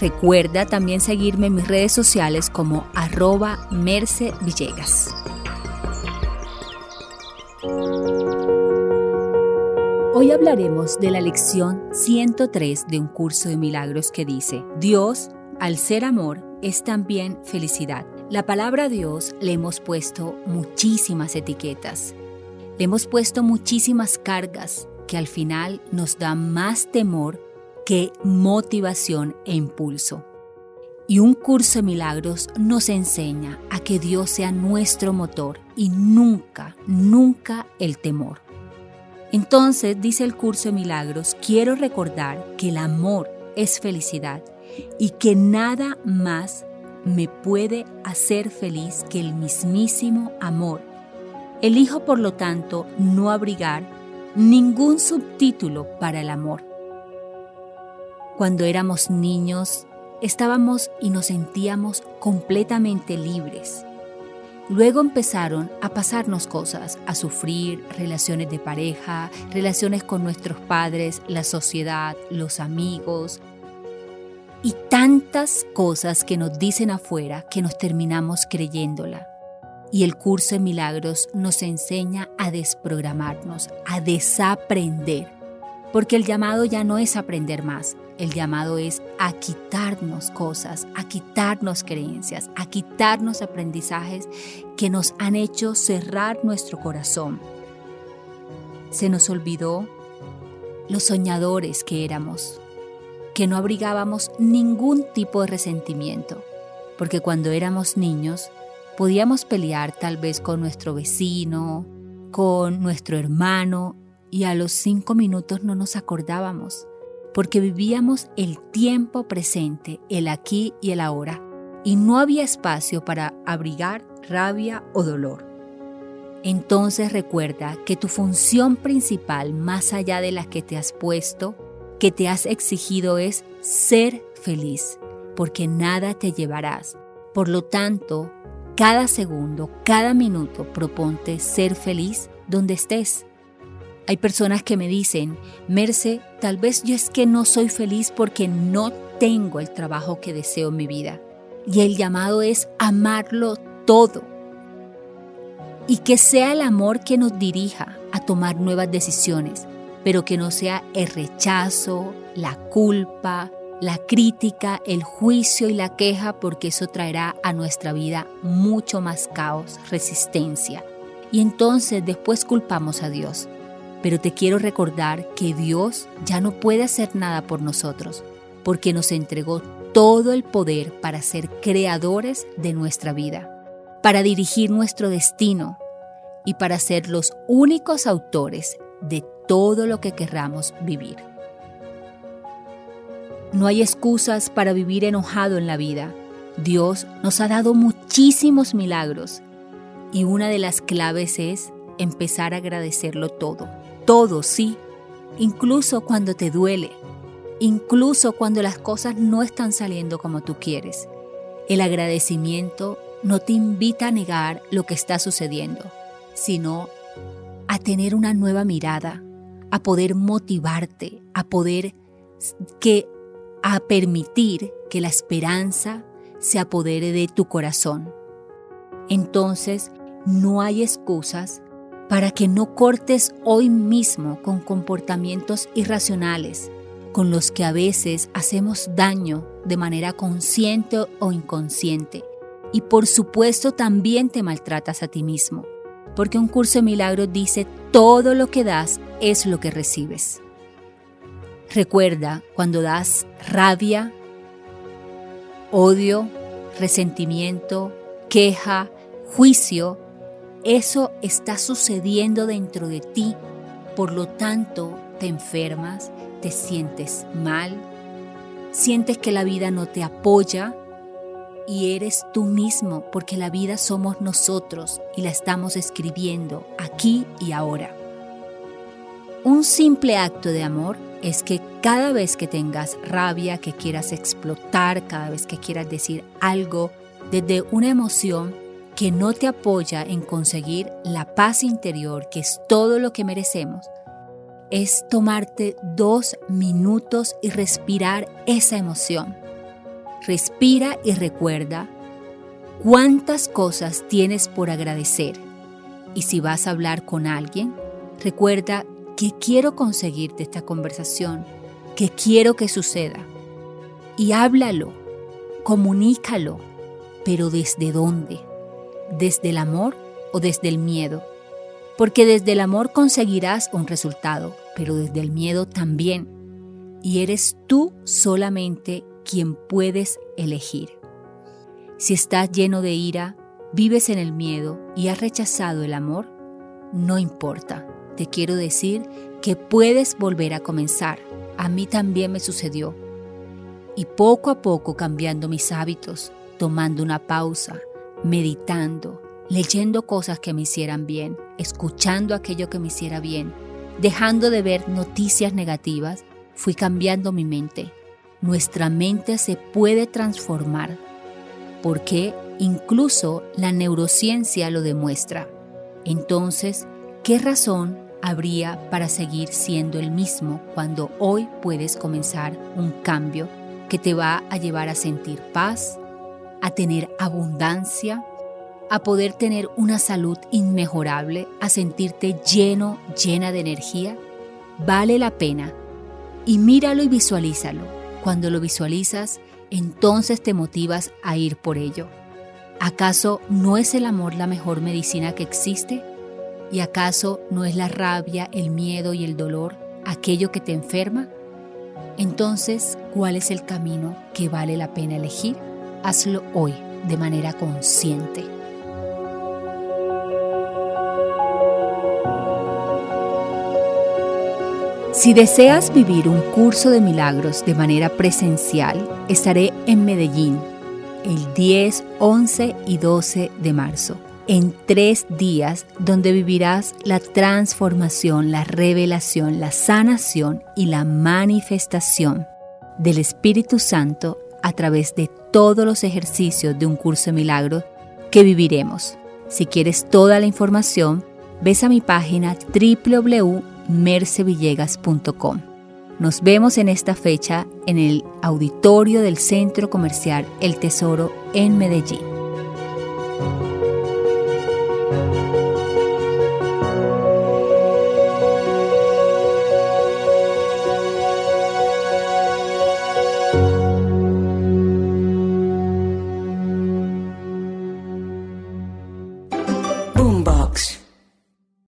Recuerda también seguirme en mis redes sociales como arroba Merce Villegas. Hoy hablaremos de la lección 103 de un curso de milagros que dice, Dios, al ser amor, es también felicidad. La palabra Dios le hemos puesto muchísimas etiquetas, le hemos puesto muchísimas cargas que al final nos dan más temor que motivación e impulso. Y un curso de milagros nos enseña a que Dios sea nuestro motor y nunca, nunca el temor. Entonces, dice el curso de milagros, quiero recordar que el amor es felicidad y que nada más me puede hacer feliz que el mismísimo amor. Elijo, por lo tanto, no abrigar ningún subtítulo para el amor cuando éramos niños, estábamos y nos sentíamos completamente libres. Luego empezaron a pasarnos cosas, a sufrir relaciones de pareja, relaciones con nuestros padres, la sociedad, los amigos y tantas cosas que nos dicen afuera que nos terminamos creyéndola. Y el curso de milagros nos enseña a desprogramarnos, a desaprender, porque el llamado ya no es aprender más, el llamado es a quitarnos cosas, a quitarnos creencias, a quitarnos aprendizajes que nos han hecho cerrar nuestro corazón. Se nos olvidó los soñadores que éramos, que no abrigábamos ningún tipo de resentimiento, porque cuando éramos niños podíamos pelear tal vez con nuestro vecino, con nuestro hermano, y a los cinco minutos no nos acordábamos porque vivíamos el tiempo presente, el aquí y el ahora, y no había espacio para abrigar rabia o dolor. Entonces recuerda que tu función principal, más allá de la que te has puesto, que te has exigido es ser feliz, porque nada te llevarás. Por lo tanto, cada segundo, cada minuto proponte ser feliz donde estés hay personas que me dicen, Merce, tal vez yo es que no soy feliz porque no tengo el trabajo que deseo en mi vida. Y el llamado es amarlo todo. Y que sea el amor que nos dirija a tomar nuevas decisiones, pero que no sea el rechazo, la culpa, la crítica, el juicio y la queja, porque eso traerá a nuestra vida mucho más caos, resistencia. Y entonces después culpamos a Dios pero te quiero recordar que Dios ya no puede hacer nada por nosotros, porque nos entregó todo el poder para ser creadores de nuestra vida, para dirigir nuestro destino y para ser los únicos autores de todo lo que querramos vivir. No hay excusas para vivir enojado en la vida. Dios nos ha dado muchísimos milagros y una de las claves es empezar a agradecerlo todo todo, sí, incluso cuando te duele, incluso cuando las cosas no están saliendo como tú quieres. El agradecimiento no te invita a negar lo que está sucediendo, sino a tener una nueva mirada, a poder motivarte, a poder que a permitir que la esperanza se apodere de tu corazón. Entonces, no hay excusas para que no cortes hoy mismo con comportamientos irracionales con los que a veces hacemos daño de manera consciente o inconsciente. Y por supuesto también te maltratas a ti mismo, porque un curso de milagros dice todo lo que das es lo que recibes. Recuerda, cuando das rabia, odio, resentimiento, queja, juicio, eso está sucediendo dentro de ti, por lo tanto te enfermas, te sientes mal, sientes que la vida no te apoya y eres tú mismo porque la vida somos nosotros y la estamos escribiendo aquí y ahora. Un simple acto de amor es que cada vez que tengas rabia, que quieras explotar, cada vez que quieras decir algo desde una emoción que no te apoya en conseguir la paz interior, que es todo lo que merecemos, es tomarte dos minutos y respirar esa emoción. Respira y recuerda cuántas cosas tienes por agradecer. Y si vas a hablar con alguien, recuerda que quiero conseguir de esta conversación, que quiero que suceda. Y háblalo, comunícalo, pero ¿desde dónde? ¿Desde el amor o desde el miedo? Porque desde el amor conseguirás un resultado, pero desde el miedo también. Y eres tú solamente quien puedes elegir. Si estás lleno de ira, vives en el miedo y has rechazado el amor, no importa. Te quiero decir que puedes volver a comenzar. A mí también me sucedió. Y poco a poco cambiando mis hábitos, tomando una pausa, meditando, leyendo cosas que me hicieran bien, escuchando aquello que me hiciera bien, dejando de ver noticias negativas, fui cambiando mi mente. Nuestra mente se puede transformar porque incluso la neurociencia lo demuestra. Entonces, ¿qué razón habría para seguir siendo el mismo cuando hoy puedes comenzar un cambio que te va a llevar a sentir paz, a tener abundancia, a poder tener una salud inmejorable, a sentirte lleno, llena de energía, vale la pena. Y míralo y visualízalo. Cuando lo visualizas, entonces te motivas a ir por ello. ¿Acaso no es el amor la mejor medicina que existe? ¿Y acaso no es la rabia, el miedo y el dolor aquello que te enferma? Entonces, ¿cuál es el camino que vale la pena elegir? Hazlo hoy de manera consciente. Si deseas vivir un curso de milagros de manera presencial, estaré en Medellín el 10, 11 y 12 de marzo, en tres días donde vivirás la transformación, la revelación, la sanación y la manifestación del Espíritu Santo a través de todos los ejercicios de un curso de milagros que viviremos. Si quieres toda la información, ves a mi página www mercevillegas.com. Nos vemos en esta fecha en el auditorio del Centro Comercial El Tesoro en Medellín.